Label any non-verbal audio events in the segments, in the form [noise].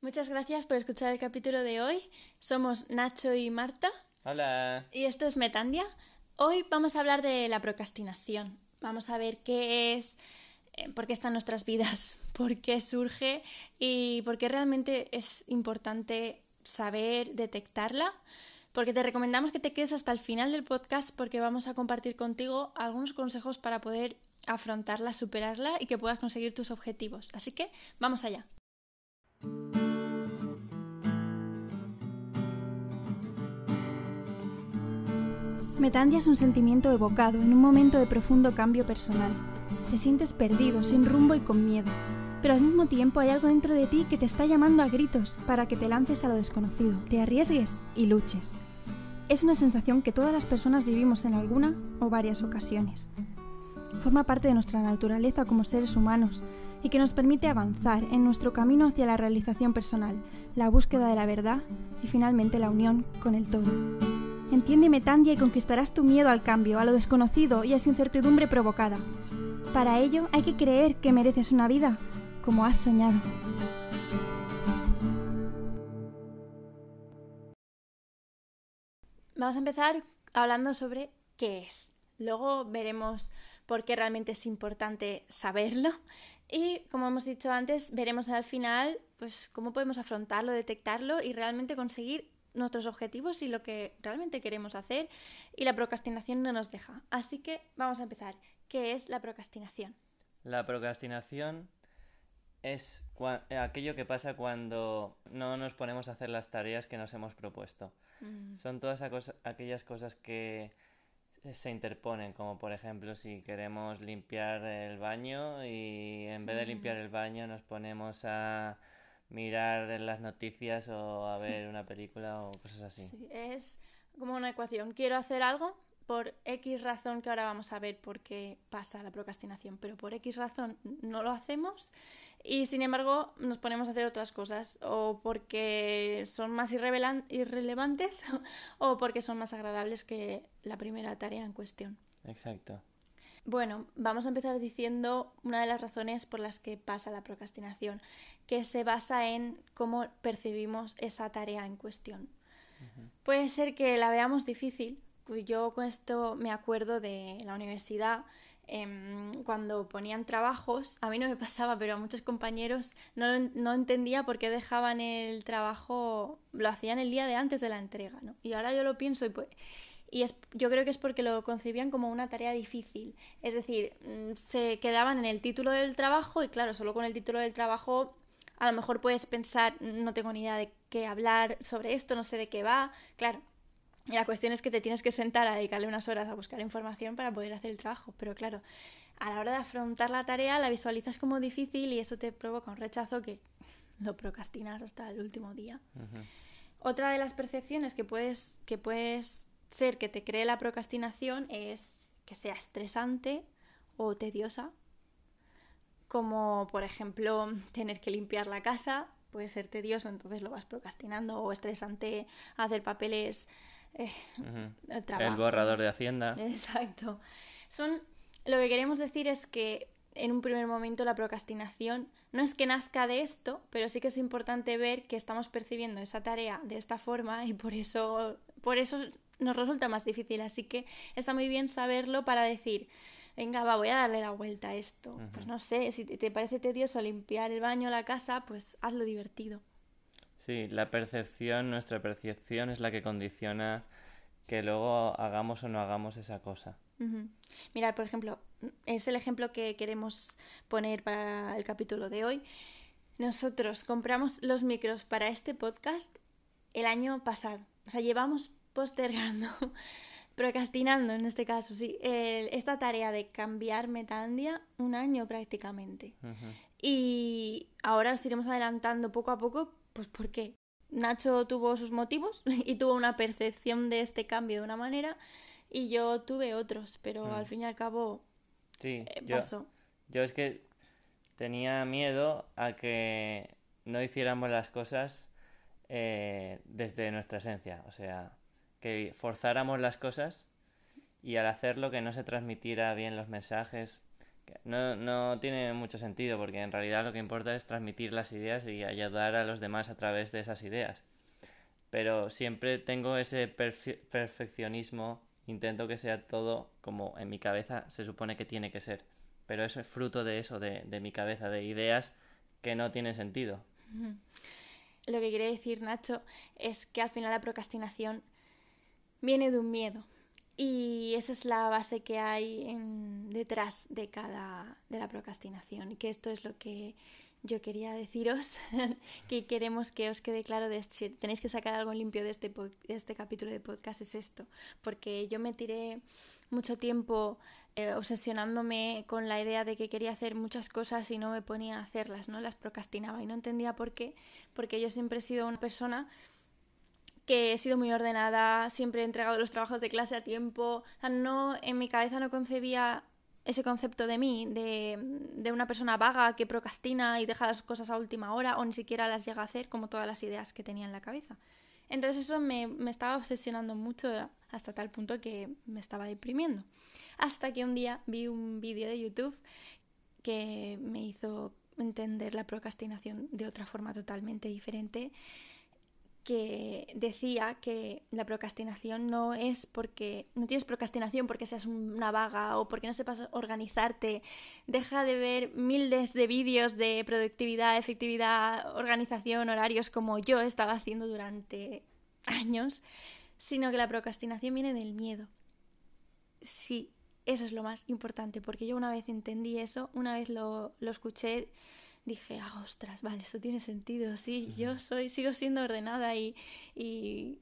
Muchas gracias por escuchar el capítulo de hoy. Somos Nacho y Marta. Hola. Y esto es Metandia. Hoy vamos a hablar de la procrastinación. Vamos a ver qué es, eh, por qué está en nuestras vidas, [laughs] por qué surge y por qué realmente es importante saber detectarla. Porque te recomendamos que te quedes hasta el final del podcast porque vamos a compartir contigo algunos consejos para poder afrontarla, superarla y que puedas conseguir tus objetivos. Así que vamos allá. Metandia es un sentimiento evocado en un momento de profundo cambio personal. Te sientes perdido, sin rumbo y con miedo, pero al mismo tiempo hay algo dentro de ti que te está llamando a gritos para que te lances a lo desconocido, te arriesgues y luches. Es una sensación que todas las personas vivimos en alguna o varias ocasiones. Forma parte de nuestra naturaleza como seres humanos y que nos permite avanzar en nuestro camino hacia la realización personal, la búsqueda de la verdad y finalmente la unión con el todo. Entiéndeme, Tandia, y conquistarás tu miedo al cambio, a lo desconocido y a su incertidumbre provocada. Para ello hay que creer que mereces una vida como has soñado. Vamos a empezar hablando sobre qué es. Luego veremos por qué realmente es importante saberlo. Y como hemos dicho antes, veremos al final pues, cómo podemos afrontarlo, detectarlo y realmente conseguir nuestros objetivos y lo que realmente queremos hacer y la procrastinación no nos deja. Así que vamos a empezar. ¿Qué es la procrastinación? La procrastinación es aquello que pasa cuando no nos ponemos a hacer las tareas que nos hemos propuesto. Mm. Son todas aquellas cosas que se interponen, como por ejemplo si queremos limpiar el baño y en vez de mm. limpiar el baño nos ponemos a mirar en las noticias o a ver una película o cosas así. Sí, es como una ecuación. Quiero hacer algo por X razón que ahora vamos a ver por qué pasa la procrastinación, pero por X razón no lo hacemos y sin embargo nos ponemos a hacer otras cosas o porque son más irrelevantes [laughs] o porque son más agradables que la primera tarea en cuestión. Exacto. Bueno, vamos a empezar diciendo una de las razones por las que pasa la procrastinación, que se basa en cómo percibimos esa tarea en cuestión. Puede ser que la veamos difícil. Yo con esto me acuerdo de la universidad, em, cuando ponían trabajos, a mí no me pasaba, pero a muchos compañeros no, no, entendía por qué dejaban el trabajo, lo hacían el día de antes de la entrega, ¿no? Y ahora yo lo pienso y pues, y es, yo creo que es porque lo concebían como una tarea difícil. Es decir, mm, se quedaban en el título del trabajo y claro, solo con el título del trabajo a lo mejor puedes pensar, no tengo ni idea de qué hablar sobre esto, no sé de qué va. Claro, la cuestión es que te tienes que sentar a dedicarle unas horas a buscar información para poder hacer el trabajo. Pero claro, a la hora de afrontar la tarea la visualizas como difícil y eso te provoca un rechazo que lo procrastinas hasta el último día. Otra de las percepciones que puedes, que puedes ser que te cree la procrastinación es que sea estresante o tediosa, como por ejemplo [laughs] tener que limpiar la casa, puede ser tedioso, entonces lo vas procrastinando, o estresante hacer papeles. Eh, [laughs] el borrador de Hacienda. Exacto. Son, lo que queremos decir es que en un primer momento la procrastinación no es que nazca de esto, pero sí que es importante ver que estamos percibiendo esa tarea de esta forma y por eso, por eso nos resulta más difícil. Así que está muy bien saberlo para decir, venga, va, voy a darle la vuelta a esto. Pues no sé, si te parece tedioso limpiar el baño, la casa, pues hazlo divertido. Sí, la percepción, nuestra percepción es la que condiciona que luego hagamos o no hagamos esa cosa. Mira, por ejemplo, es el ejemplo que queremos poner para el capítulo de hoy. Nosotros compramos los micros para este podcast el año pasado. O sea, llevamos postergando, [laughs] procrastinando en este caso, sí, esta tarea de cambiar Metandia un año prácticamente. Y ahora os iremos adelantando poco a poco, pues porque Nacho tuvo sus motivos [laughs] y tuvo una percepción de este cambio de una manera y yo tuve otros, pero mm. al fin y al cabo sí, eh, pasó. Yo, es que tenía miedo a que no hiciéramos las cosas eh, desde nuestra esencia, o sea, que forzáramos las cosas y al hacerlo que no se transmitiera bien los mensajes, No, no tiene mucho sentido porque en realidad lo que importa es transmitir las ideas y ayudar a los demás a través de esas ideas. Pero siempre tengo ese perfeccionismo, intento que sea todo como en mi cabeza se supone que tiene que ser. Pero eso es fruto de eso, de, de mi cabeza, de ideas que no tienen sentido. Lo que quiere decir Nacho es que al final la procrastinación viene de un miedo. Y esa es la base que hay detrás de cada de la procrastinación. Y que esto es lo que yo quería deciros [laughs] que queremos que os quede claro de si tenéis que sacar algo limpio de este, de este capítulo de podcast es esto. Porque yo me tiré mucho tiempo eh, obsesionándome con la idea de que quería hacer muchas cosas y no me ponía a hacerlas, ¿no? Las procrastinaba y no entendía por qué, porque yo siempre he sido una persona que he sido muy ordenada, siempre he entregado los trabajos de clase a tiempo, no, en mi cabeza no concebía ese concepto de mí, de, de, una persona vaga que procrastina y deja las cosas a última hora o ni siquiera las llega a hacer como todas las ideas que tenía en la cabeza. Entonces eso me, me estaba obsesionando mucho hasta tal punto que me estaba deprimiendo. Hasta que un día vi un vídeo de YouTube que me hizo entender la procrastinación de otra forma totalmente diferente que decía que la procrastinación no es porque no tienes procrastinación porque seas una vaga o porque no sepas organizarte. Deja de ver miles de vídeos de productividad, efectividad, organización, horarios como yo estaba haciendo durante años, sino que la procrastinación viene del miedo. Sí, eso es lo más importante, porque yo una vez entendí eso, una vez lo, lo escuché dije, ah, ostras, vale, esto tiene sentido, sí, yo soy, sigo siendo ordenada y, y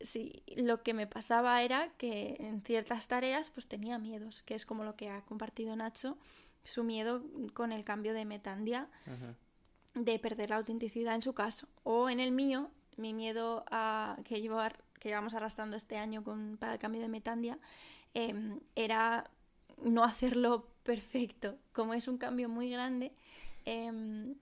sí, lo que me pasaba era que en ciertas tareas pues tenía miedos, que es como lo que ha compartido Nacho, su miedo con el cambio de metandia, de perder la autenticidad en su caso, o en el mío, mi miedo a que, llevo, que llevamos arrastrando este año con, para el cambio de metandia, em, era no hacerlo [laughs] perfecto, como es un cambio muy grande, Em,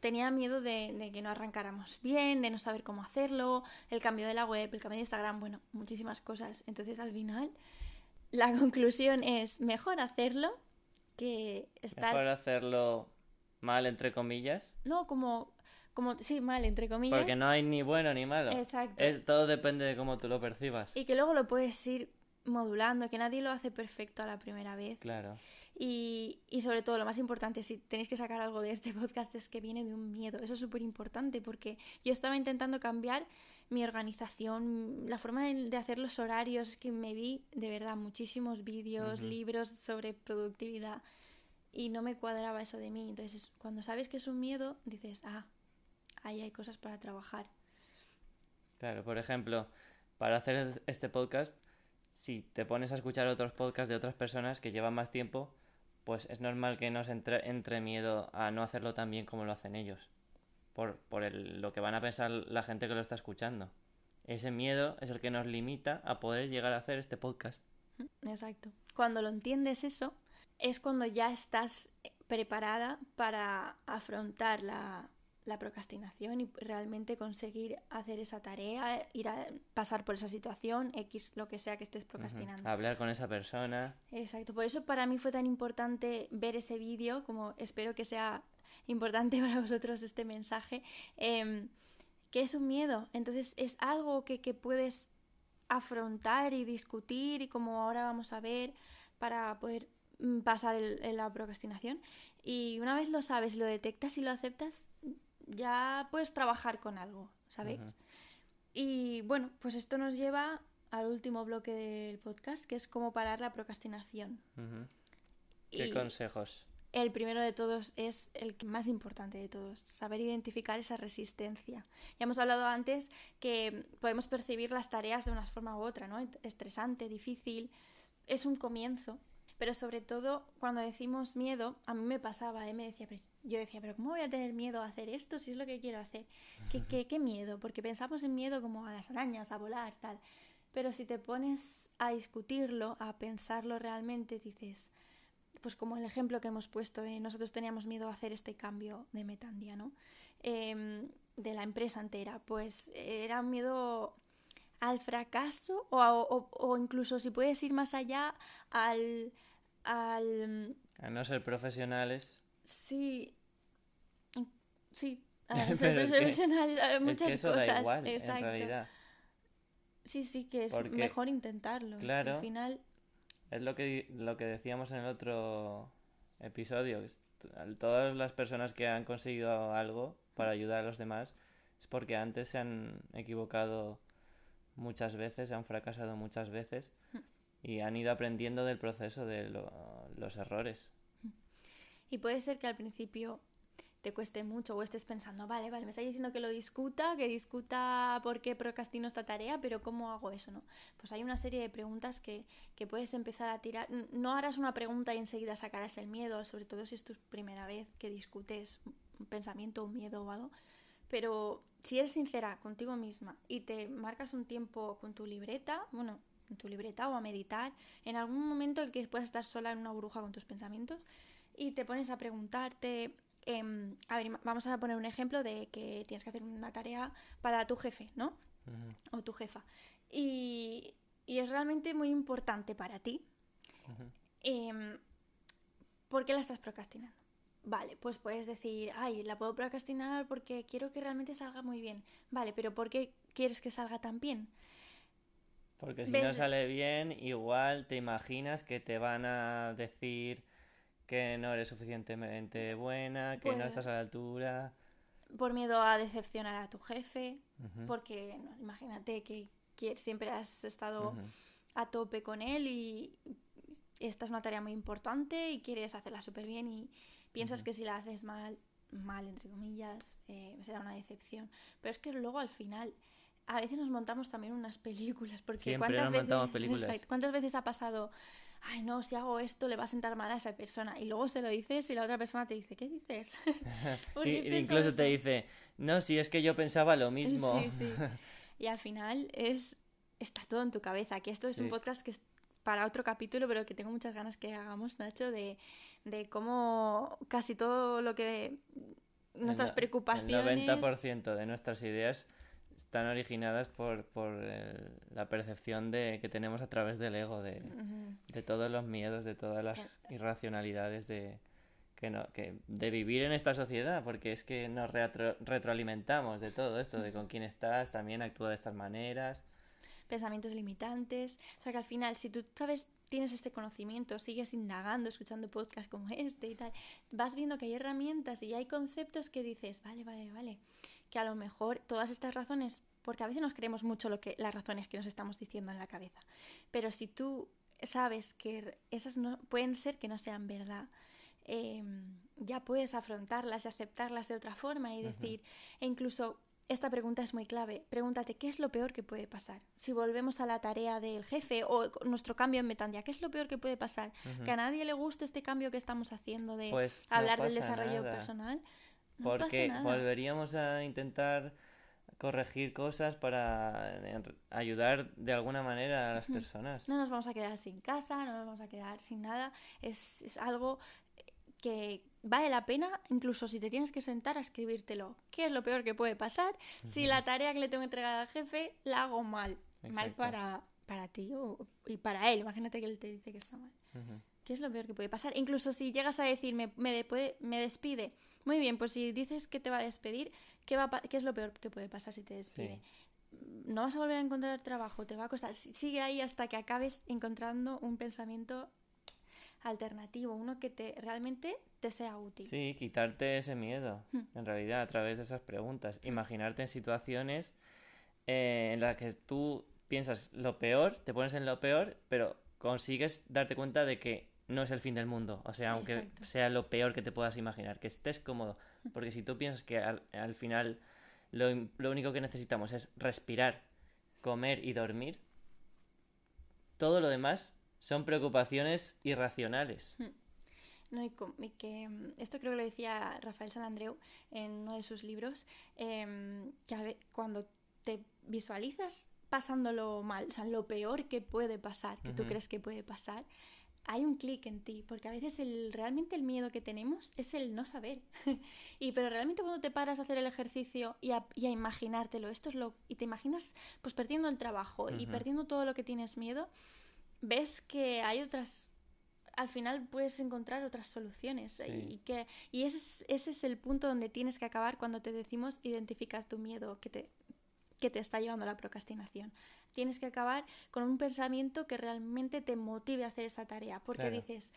tenía miedo de, que no arrancáramos bien, de no saber cómo hacerlo, el cambio de la web, el cambio de Instagram, bueno, muchísimas cosas. Entonces al final la [laughs] conclusión es mejor hacerlo que estar... Mejor hacerlo mal, entre comillas. No, como... Como, sí, mal, entre comillas. Porque no hay ni bueno ni malo. Exacto. Es, todo depende de cómo tú lo percibas. Y que luego lo puedes ir modulando, que nadie lo hace perfecto a la primera vez. Claro. Y, y, sobre todo, lo más importante, si tenéis que sacar algo de este [laughs] podcast, es que viene de un miedo. Eso es súper importante porque yo estaba intentando cambiar mi organización, la forma de, hacer los horarios, que me vi de verdad muchísimos vídeos, libros sobre productividad y no me cuadraba eso de mí. Entonces, cuando sabes que es un miedo, dices, ah, ahí hay cosas para trabajar. Claro, por ejemplo, para hacer este podcast, si te pones a escuchar otros podcasts de otras personas que llevan más tiempo, pues es normal que nos entre, entre miedo a no hacerlo tan bien como lo hacen ellos. Por, por el, lo que van a pensar la gente que lo está escuchando. Ese miedo es el que nos limita a poder llegar a hacer este podcast. Exacto. Cuando lo entiendes eso, es cuando ya estás preparada para afrontar la, la procrastinación y realmente conseguir hacer esa tarea, ir a pasar por esa situación, X, lo que sea que estés procrastinando. Hablar con esa persona. Exacto, por eso para mí fue tan importante ver ese vídeo, como espero que sea importante [laughs] para vosotros este mensaje, eh, que es un miedo, entonces es algo que, que puedes afrontar y discutir y como ahora vamos a ver para poder mm, pasar el, la procrastinación. Y una vez lo sabes, lo detectas y lo aceptas, ya puedes trabajar con algo, ¿sabéis? Y bueno, pues esto nos lleva al último bloque del podcast, que es cómo parar la procrastinación. ¿Qué consejos? El primero de todos es el más importante de todos, saber identificar esa resistencia. Ya hemos hablado antes que podemos percibir las tareas de una forma u otra, ¿no? Estresante, difícil. Es un comienzo, pero sobre todo cuando decimos miedo, a mí me pasaba, ¿eh? me decía, yo decía, pero ¿cómo voy a tener miedo a hacer esto si es lo que quiero hacer? ¿Qué, [laughs] qué, qué miedo? Porque pensamos en miedo como a las arañas, a volar, tal. Pero si te pones a discutirlo, a pensarlo realmente, dices, pues como el ejemplo que hemos puesto de nosotros teníamos miedo a hacer este cambio de Metandia, ¿no? Em, de la empresa entera, pues era un miedo al fracaso o, o, o incluso si puedes ir más allá al al... A no ser profesionales. Sí. Sí. [laughs] A a muchas es que eso cosas. Da igual, Exacto. en realidad. Sí, sí, que es Porque- mejor intentarlo. Claro. Al final, Es lo que, lo que decíamos en el otro episodio. Todas las personas que han conseguido algo para ayudar a los demás es porque antes se han equivocado muchas veces, se han fracasado muchas veces y han ido aprendiendo del proceso de lo- los errores. Y puede ser que al principio te cueste mucho o estés pensando, vale, vale, me estáis diciendo que lo discuta, que discuta por qué procrastino esta tarea, pero ¿cómo hago eso? no Pues hay una serie de preguntas que, que puedes empezar a tirar. No harás una pregunta y enseguida sacarás el miedo, sobre todo si es tu primera vez que discutes un pensamiento, un miedo o algo. Pero si eres sincera contigo misma y te marcas un tiempo con tu libreta, bueno, en tu libreta o a meditar, en algún momento en que puedas estar sola en una burbuja con tus pensamientos y te pones a preguntarte, em, a ver, vamos a poner un ejemplo de que tienes que hacer una tarea para tu jefe, ¿no? O tu jefa. Y, y es realmente muy importante para ti. Em, ¿Por qué la estás procrastinando? Vale, pues puedes decir, ay, la puedo procrastinar porque quiero que realmente salga muy bien. Vale, pero ¿por qué quieres que salga tan bien? Porque si ¿Ves? no sale bien, igual te imaginas que te van a decir que no eres suficientemente buena, que no Puede. estás a la altura. Por miedo a decepcionar a tu jefe, porque no, imagínate que, que siempre has estado a tope con él y esta es una tarea muy importante y quieres hacerla súper bien y piensas que si la haces mal, mal entre comillas, eh, será una decepción. Pero es que luego al final a veces nos montamos también unas [laughs] películas porque Siempre cuántas nos veces montamos películas. Cuántas veces ha pasado ay no si hago esto le va a sentar mal a esa persona y luego se lo dices y la otra persona te dice ¿qué dices? [laughs] [laughs] ¿Por Y- qué incluso te eso?". dice, no, si es que yo pensaba lo mismo. Sí, sí. [laughs] Y al final es está todo en tu cabeza. Que esto es un Sí. podcast que es para otro capítulo, pero que tengo muchas ganas que hagamos, Nacho, de, de cómo casi todo lo que nuestras preocupaciones. El 90% de nuestras ideas están originadas por, por el- la percepción de, que tenemos a través del ego, de, Ujú. de todos los miedos, de todas las irracionalidades de, que no, que, de vivir en esta sociedad, porque es que nos reatro- retroalimentamos de todo esto, de con quién estás, también actúa de estas maneras. pensamientos limitantes. O sea que al final, si tú sabes, tienes este conocimiento, sigues indagando, escuchando podcasts como este y tal, vas viendo que hay herramientas y hay conceptos que dices, vale, vale, vale, que a lo mejor todas estas razones, porque a veces nos creemos mucho lo que las razones que nos estamos diciendo en la cabeza, pero si tú sabes que esas no pueden ser que no sean verdad, eh, ya puedes afrontarlas y aceptarlas de otra forma y decir, e incluso esta pregunta es muy clave. Pregúntate, ¿qué es lo peor que puede pasar? Si volvemos a la tarea del jefe o nuestro cambio en Metandia, ¿qué es lo peor que puede pasar? Que a nadie le guste este cambio que estamos haciendo de Pues no hablar del desarrollo nada, personal. No porque pasa nada. volveríamos a intentar corregir cosas para ayudar de alguna manera a las personas. No nos vamos a quedar sin casa, no nos vamos a quedar sin nada. Es, es algo que vale la pena, incluso si te tienes que sentar a escribírtelo. ¿Qué es lo peor que puede pasar si la tarea que le tengo que entregar al jefe la hago mal? Mal Exacto. para, para ti o- y para él. Imagínate que él te dice que está mal. Ujú. ¿Qué es lo peor que puede pasar? Incluso si llegas a decirme, me, me despide. Muy bien, pues si dices que te va a despedir, ¿qué, va qué es lo peor que puede pasar si te despide? No vas a volver a encontrar trabajo, te va a costar. Si- Sigue ahí hasta que acabes encontrando un pensamiento alternativo, uno que te realmente te sea útil. Sí, quitarte ese miedo, Hmm. en realidad, a través de esas preguntas. Imaginarte en situaciones eh, en las que tú piensas lo peor, te pones en lo peor, pero consigues darte cuenta de que no es el fin del mundo. O sea, aunque Exacto. sea lo peor que te puedas imaginar, que estés cómodo. Porque si tú piensas que al, al final lo, lo único que necesitamos es respirar, comer y dormir, todo lo demás son preocupaciones irracionales. No, y, que mm, esto creo que lo decía Rafael Salandreu en uno de sus libros, em, que a cuando te visualizas pasándolo mal, o sea, lo peor que puede pasar, que tú crees que puede pasar, hay un clic en ti, porque a veces el, realmente el miedo que tenemos es el no saber. [laughs] y pero realmente cuando te paras a hacer el ejercicio y a, y a imaginártelo, esto es lo y te imaginas pues perdiendo el trabajo y perdiendo todo lo que tienes miedo, ves que hay otras al final puedes encontrar otras soluciones. Y, que, y ese, es, ese es el punto donde tienes que acabar cuando te decimos identificar tu miedo que te, que te está llevando a la procrastinación. Tienes que acabar con un pensamiento que realmente te motive a hacer esa tarea. Porque dices,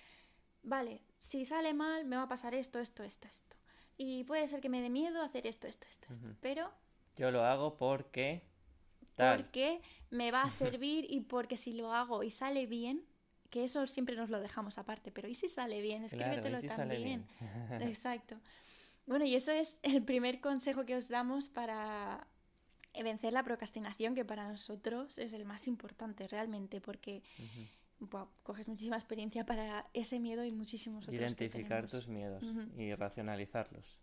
vale, si sale mal, me va a pasar esto, esto, esto, esto. Y puede ser que me dé miedo hacer esto, esto, esto, esto. Pero... Yo lo hago porque... Porque me va a [laughs] servir y porque si lo hago y sale bien, que eso siempre nos lo dejamos aparte, pero ¿y si sale bien? Escríbetelo también. [laughs] Exacto. Bueno, y eso es el primer consejo que os damos para vencer la procrastinación, que para nosotros es el más importante realmente, porque coges muchísima experiencia para ese miedo y muchísimos otros. Identificar tus miedos y racionalizarlos.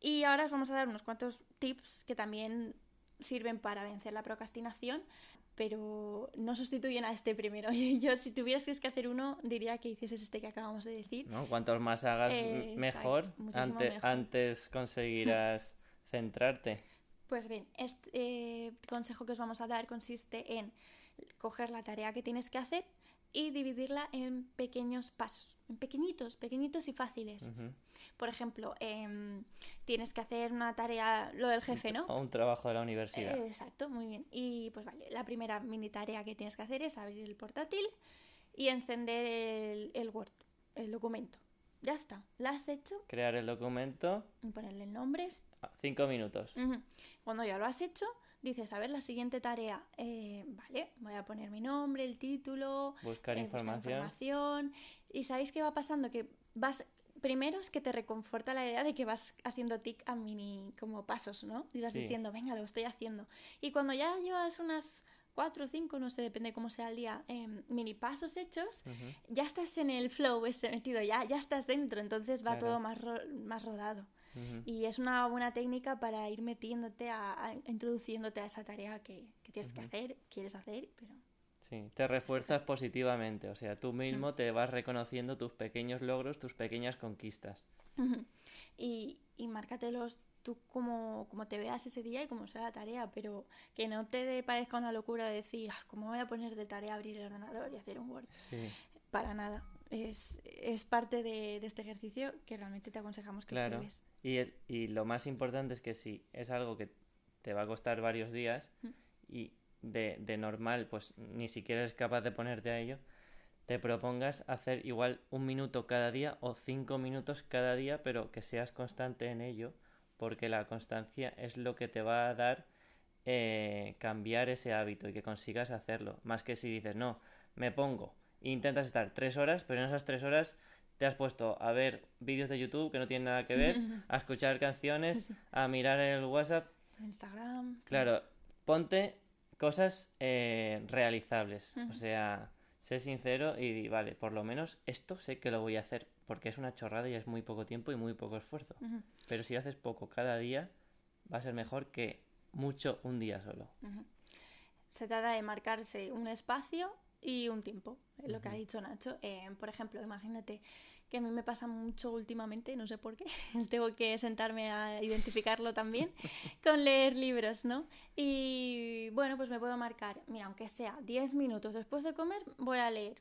Y ahora os vamos a dar unos cuantos tips que también sirven para vencer la procrastinación, pero no sustituyen a este primero. [laughs] Yo, si tuvieras que hacer uno, diría que hicieses este que acabamos de decir. ¿No? Cuantos más hagas, eh, mejor. Antes conseguirás [laughs] centrarte. Pues bien, este eh, consejo que os vamos a dar consiste en coger la tarea que tienes que hacer y dividirla en pequeños pasos, en pequeñitos, pequeñitos y fáciles. Por ejemplo, em, tienes que hacer una tarea, lo del jefe, ¿no? O un trabajo de la universidad. exacto, muy bien. Y pues vale, la primera mini tarea que tienes que hacer es abrir el portátil y encender el, el Word, el documento. Ya está, ¿la has hecho? Crear el documento. Y ponerle el nombre. Cinco minutos. Cuando ya lo has hecho, dices, a ver, la siguiente tarea, eh, vale, voy a poner mi nombre, el título, buscar, eh, información. información. Y sabéis qué va pasando, que vas, primero es que te reconforta la idea de que vas haciendo tic a mini como pasos, ¿no? Y vas diciendo, venga, lo estoy haciendo. Y cuando ya llevas unas cuatro o cinco, no sé, depende cómo sea el día, em, mini pasos hechos, ya estás en el flow ese metido, ya, ya estás dentro, entonces va todo más, más rodado. Y es una buena técnica para ir metiéndote, a, introduciéndote a esa tarea que, tienes que hacer, quieres hacer, pero... Sí, te refuerzas positivamente, o sea, tú mismo te vas reconociendo tus pequeños logros, tus pequeñas conquistas. y, y márcatelos tú como, como te veas ese día y como sea la tarea, pero que no te parezca una locura decir, ah, ¿cómo voy a poner de tarea abrir el ordenador y hacer un Word? Para nada. Es, es parte de, este ejercicio que realmente te aconsejamos que claro. Y, y lo más importante es que si es algo que te va a costar varios días mm. y de, de normal pues ni siquiera eres capaz de ponerte a ello, te propongas hacer igual un minuto cada día o cinco minutos cada día, pero que seas constante en ello, porque la constancia es lo que te va a dar eh, cambiar ese hábito y que consigas hacerlo. Más que si dices, no, me pongo, intentas estar tres horas, pero en esas tres horas te has puesto a ver vídeos de YouTube que no tienen nada que ver, [laughs] a escuchar canciones, a mirar el WhatsApp. Instagram. Claro, ponte cosas eh, realizables. O sea, sé sincero y vale, por lo menos esto sé que lo voy a hacer porque es una chorrada y es muy poco tiempo y muy poco esfuerzo. Pero si haces poco cada día, va a ser mejor que mucho un día solo. Se trata de marcarse un espacio y un tiempo, lo que ha dicho Nacho. Eh, por ejemplo, imagínate que a mí me pasa mucho últimamente, no sé por qué, [laughs] tengo que sentarme a identificarlo también, [laughs] con leer libros, ¿no? Y bueno, pues me puedo marcar, mira, aunque sea 10 minutos después de comer, voy a leer.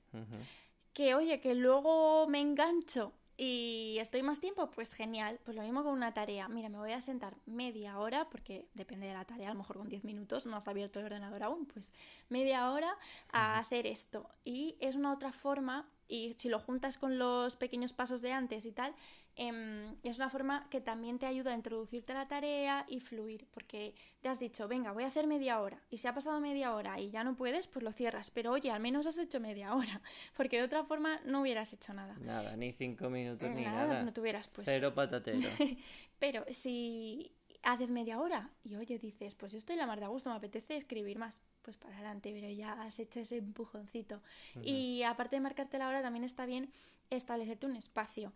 Que oye, que luego me engancho y estoy más tiempo, pues genial. Pues lo mismo con una tarea. Mira, me voy a sentar media hora, porque depende de la tarea, a lo mejor con 10 minutos, no has abierto el ordenador aún, pues media hora a hacer esto. Y es una otra forma, y si lo juntas con los pequeños pasos de antes y tal, Em, es una forma que también te ayuda a introducirte a la tarea y fluir, porque te has dicho, venga, voy a hacer media hora, y si ha pasado media hora y ya no puedes, pues lo cierras, pero oye, al menos has hecho media hora, [laughs] porque de otra forma no hubieras hecho nada. Nada, ni cinco minutos, ni nada. No te hubieras puesto. Cero patatero. [laughs] pero si haces media hora y oye, dices, pues yo estoy la mar de gusto, me apetece escribir más, pues para adelante, pero ya has hecho ese empujoncito. Y aparte de marcarte la hora, también está bien establecerte un espacio.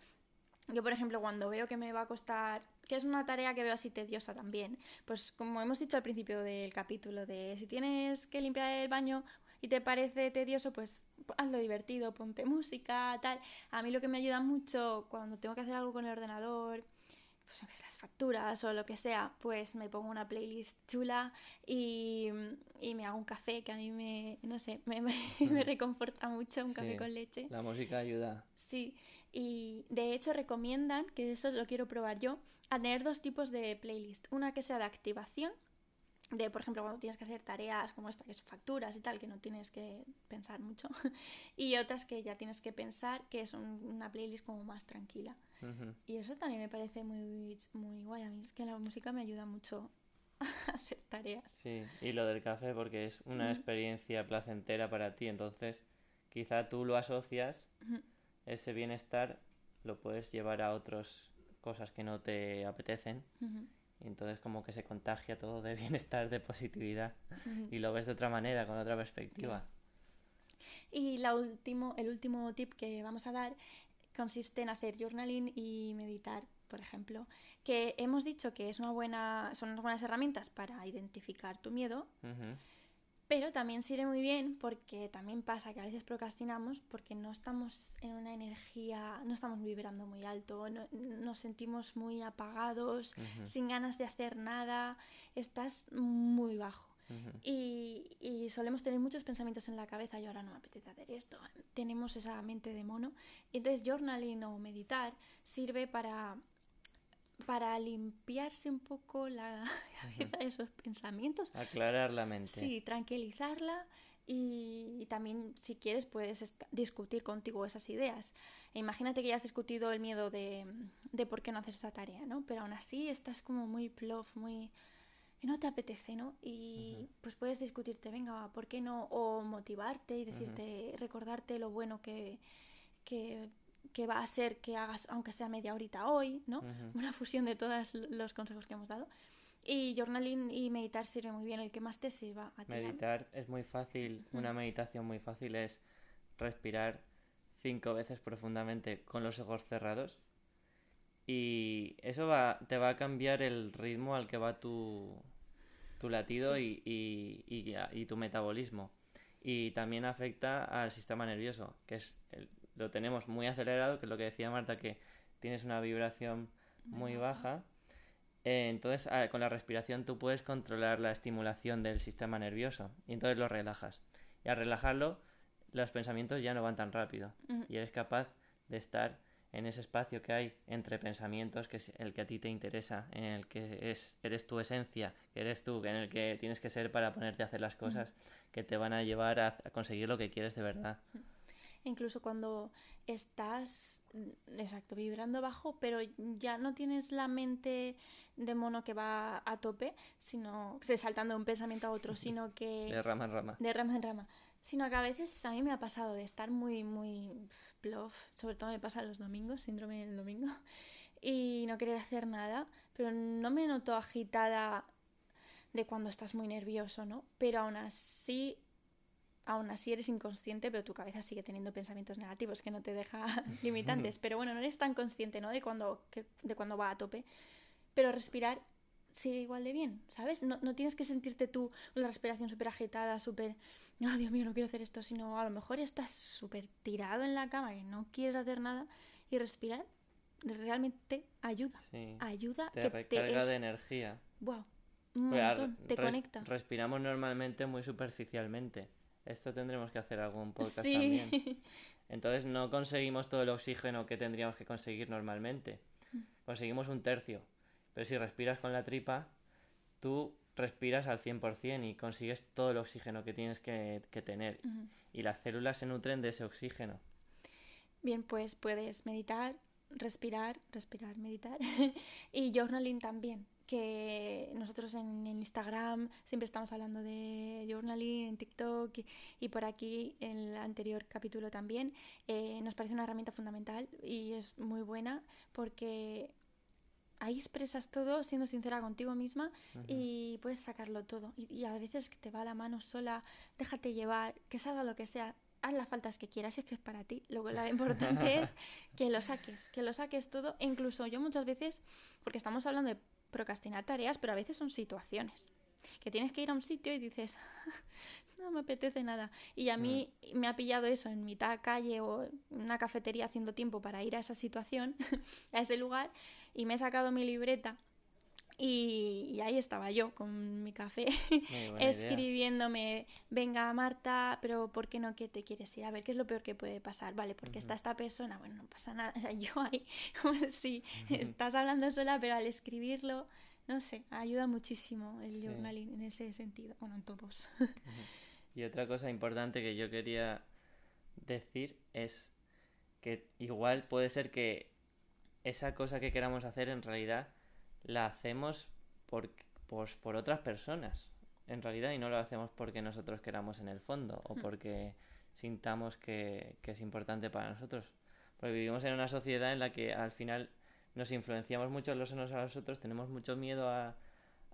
Yo, por ejemplo, cuando veo que me va a costar, que es una tarea que veo así tediosa también, pues como hemos dicho al principio del capítulo, de si tienes que limpiar el baño y te parece tedioso, pues hazlo divertido, ponte música, tal. A mí lo que me ayuda mucho cuando tengo que hacer algo con el ordenador, pues, las facturas o lo que sea, pues me pongo una playlist chula y, me hago un café que a mí me, no sé, me, me, [laughs] reconforta mucho, un café con leche. La música ayuda. Sí, y de hecho recomiendan, que eso lo quiero probar yo, a tener dos tipos de playlist. Una que sea de activación, de por ejemplo cuando tienes que hacer tareas como esta, que es facturas y tal, que no tienes que pensar mucho, [laughs] y otras que ya tienes que pensar, que es una playlist como más tranquila. Y eso también me parece muy, muy guay. A mí es que la música me ayuda mucho [laughs] a hacer tareas. Sí, y lo del café porque es una experiencia placentera para ti, entonces quizá tú lo asocias, ese bienestar lo puedes llevar a otras cosas que no te apetecen. Y entonces como que se contagia todo de [laughs] bienestar, de positividad. Y lo ves de otra manera, con otra perspectiva. Y la último, el último tip que vamos a dar consiste en hacer journaling y meditar, por ejemplo, que hemos dicho que es una buena, son unas buenas herramientas para identificar tu miedo, pero también sirve muy bien porque también pasa que a veces procrastinamos porque no estamos en una energía, no estamos vibrando muy alto, nos sentimos muy apagados, sin ganas de hacer nada, estás muy bajo. Y, solemos tener muchos pensamientos en la cabeza y ahora no me apetece hacer esto. Tenemos esa mente de mono. Entonces, journaling o meditar sirve para, para limpiarse un poco la [laughs] cabeza de esos pensamientos. Aclarar la mente. Sí, tranquilizarla. Y, también, si quieres, puedes discutir contigo esas ideas. E imagínate que ya has discutido el miedo de, de por qué no haces esa tarea, ¿no? Pero aún así estás como muy plof, muy que no te apetece, ¿no? Y pues puedes discutirte, venga, ¿por qué no? O motivarte y decirte, recordarte lo bueno que, que, va a ser que hagas, aunque sea media horita hoy, ¿no? Una fusión de todos los consejos que hemos dado. Y journaling y meditar sirve muy bien, el que más te sirva a ti. Meditar es muy fácil, una meditación muy fácil es respirar cinco veces profundamente con los ojos cerrados y eso va, te va a cambiar el ritmo al que va tu, tu latido y, y, tu metabolismo. Y también afecta al sistema nervioso, que es lo tenemos muy acelerado, que es lo que decía Marta, que tienes una vibración muy baja. Eh, entonces, con la respiración tú puedes controlar la estimulación del sistema nervioso y entonces lo relajas. Y al relajarlo, los pensamientos ya no van tan rápido y eres capaz de estar en ese espacio que hay entre pensamientos, que es el que a ti te interesa, en el que es, eres tu esencia, que eres tú, en el que tienes que ser para ponerte a hacer las cosas que te van a llevar a, conseguir lo que quieres de verdad. Incluso cuando estás, exacto, vibrando bajo, pero ya no tienes la mente de mono que va a tope, sino saltando de un pensamiento a otro, sino que... [laughs] De rama en rama. De rama en rama. Sino que a veces a mí me ha pasado de estar muy, muy sobre todo me pasa los domingos, síndrome del domingo, [laughs] y no querer hacer nada, pero no me noto agitada de cuando estás muy nervioso, ¿no? Pero aún así, aún así eres inconsciente, pero tu cabeza sigue teniendo pensamientos negativos que no te deja [laughs] limitantes. [laughs] Pero bueno, no eres tan consciente, ¿no? De cuando, de cuando va a tope. Pero respirar sigue igual de bien, ¿sabes? No, no tienes que sentirte tú con la respiración súper agitada, súper, oh, Dios mío, no quiero hacer esto, sino a lo mejor estás súper tirado en la cama y no quieres hacer nada y respirar realmente ayuda. Ayuda. Te recarga de energía. Wow. Un montón. Te conecta. Respiramos normalmente muy superficialmente. Esto tendremos que hacer algún podcast también. [laughs] Entonces no conseguimos todo el oxígeno que tendríamos que conseguir normalmente. Mm. Conseguimos un tercio. Pero si respiras con la tripa, tú respiras al 100% y consigues todo el oxígeno que tienes que, tener. Y las células se nutren de ese oxígeno. Bien, pues puedes meditar, respirar, respirar, meditar [laughs] y journaling también. Que nosotros en, Instagram siempre estamos hablando de journaling, en TikTok y, por aquí en el anterior capítulo también. Eh, nos parece una herramienta fundamental y es muy buena porque ahí expresas todo siendo sincera contigo misma y puedes sacarlo todo. Y, a veces te va la mano sola, déjate llevar, que salga lo que sea, haz las faltas que quieras, si es que es para ti. Lo, lo importante es [laughs] que lo saques, que lo saques todo. incluso yo muchas veces, porque estamos hablando de procrastinar tareas, pero a veces son situaciones. Que tienes que ir a un sitio y dices, [laughs] no me apetece nada. Y a mí me ha pillado eso en mitad calle o en una cafetería haciendo tiempo para ir a esa situación, [laughs] a ese lugar, y me he sacado mi libreta y, ahí estaba yo con mi café [laughs] escribiéndome, venga Marta, pero ¿por qué no que te quieres ir? A ver, ¿qué es lo peor que puede pasar? Vale, porque está esta persona, bueno, no pasa nada. O sea, yo ahí, como si estás hablando sola, pero al escribirlo, no sé, ayuda muchísimo el journaling en ese sentido, bueno, en todos. [laughs] y otra cosa importante que yo quería decir es que igual puede ser que esa cosa que queramos hacer en realidad la hacemos por, pues, por otras personas, en realidad, y no lo hacemos porque nosotros queramos en el fondo o porque sintamos que, es importante para nosotros. Porque vivimos en una sociedad en la que al final nos influenciamos mucho los unos a los otros, tenemos mucho miedo a,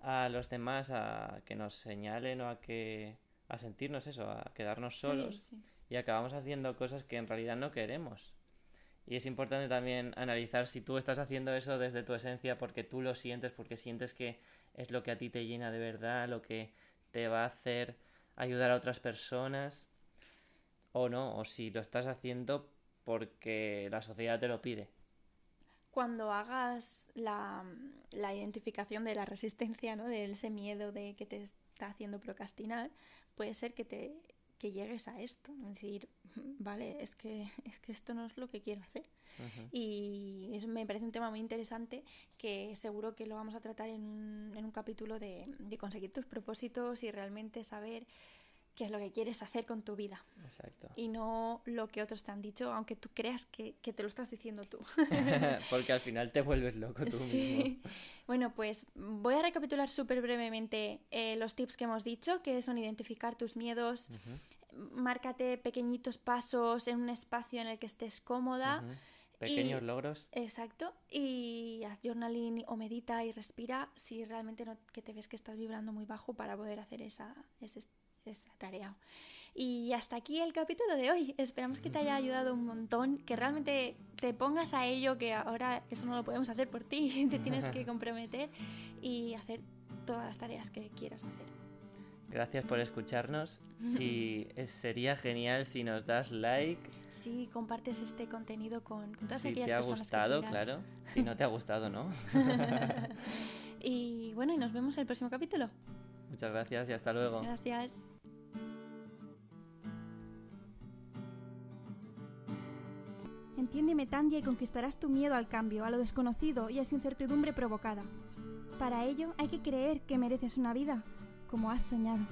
a los demás a que nos señalen o a que a sentirnos eso, a quedarnos solos y acabamos haciendo cosas que en realidad no queremos. Y es importante también analizar si tú estás haciendo eso desde tu esencia porque tú lo sientes, porque sientes que es lo que a ti te llena de verdad, lo que te va a hacer ayudar a otras personas, o no, o si lo estás haciendo porque la sociedad te lo pide. Cuando hagas la, la identificación de la resistencia, ¿no? de ese miedo de que te está haciendo procrastinar, puede ser que te que llegues a esto, es decir, [laughs] vale, es que, [laughs] es que esto no es lo que quiero hacer. Y eso me parece un tema muy interesante que seguro que lo vamos a tratar en un, en un capítulo de, de conseguir tus propósitos y realmente saber qué es lo que quieres hacer con tu vida. Exacto. Y no lo que otros te han dicho, aunque tú creas que, que te lo estás diciendo tú. [laughs] [laughs] Porque al final te vuelves loco tú mismo. [laughs] Bueno, pues voy a recapitular súper brevemente eh, los tips que hemos dicho, que son identificar tus miedos, márcate pequeñitos pasos en un espacio en el que estés cómoda. Pequeños logros. Exacto. Y haz journaling o medita y respira si realmente no que te ves que estás vibrando muy bajo para poder hacer esa, esa tarea. Y hasta aquí el capítulo de hoy. Esperamos que te haya ayudado un montón, que realmente te pongas a ello, que ahora eso no lo podemos hacer por ti, [laughs] te tienes que [laughs] comprometer y hacer todas las tareas que quieras hacer. Gracias por escucharnos y [laughs] sería genial si nos das like. Sí, compartes este contenido con, con todas si aquellas personas. Si te ha gustado, claro. Si no te ha gustado, ¿no? y bueno, y nos vemos en el próximo capítulo. Muchas gracias y hasta luego. Gracias. Entiéndeme, Tandia, y conquistarás tu miedo al cambio, a lo desconocido y a su incertidumbre provocada. Para ello hay que creer que mereces una vida como has soñado.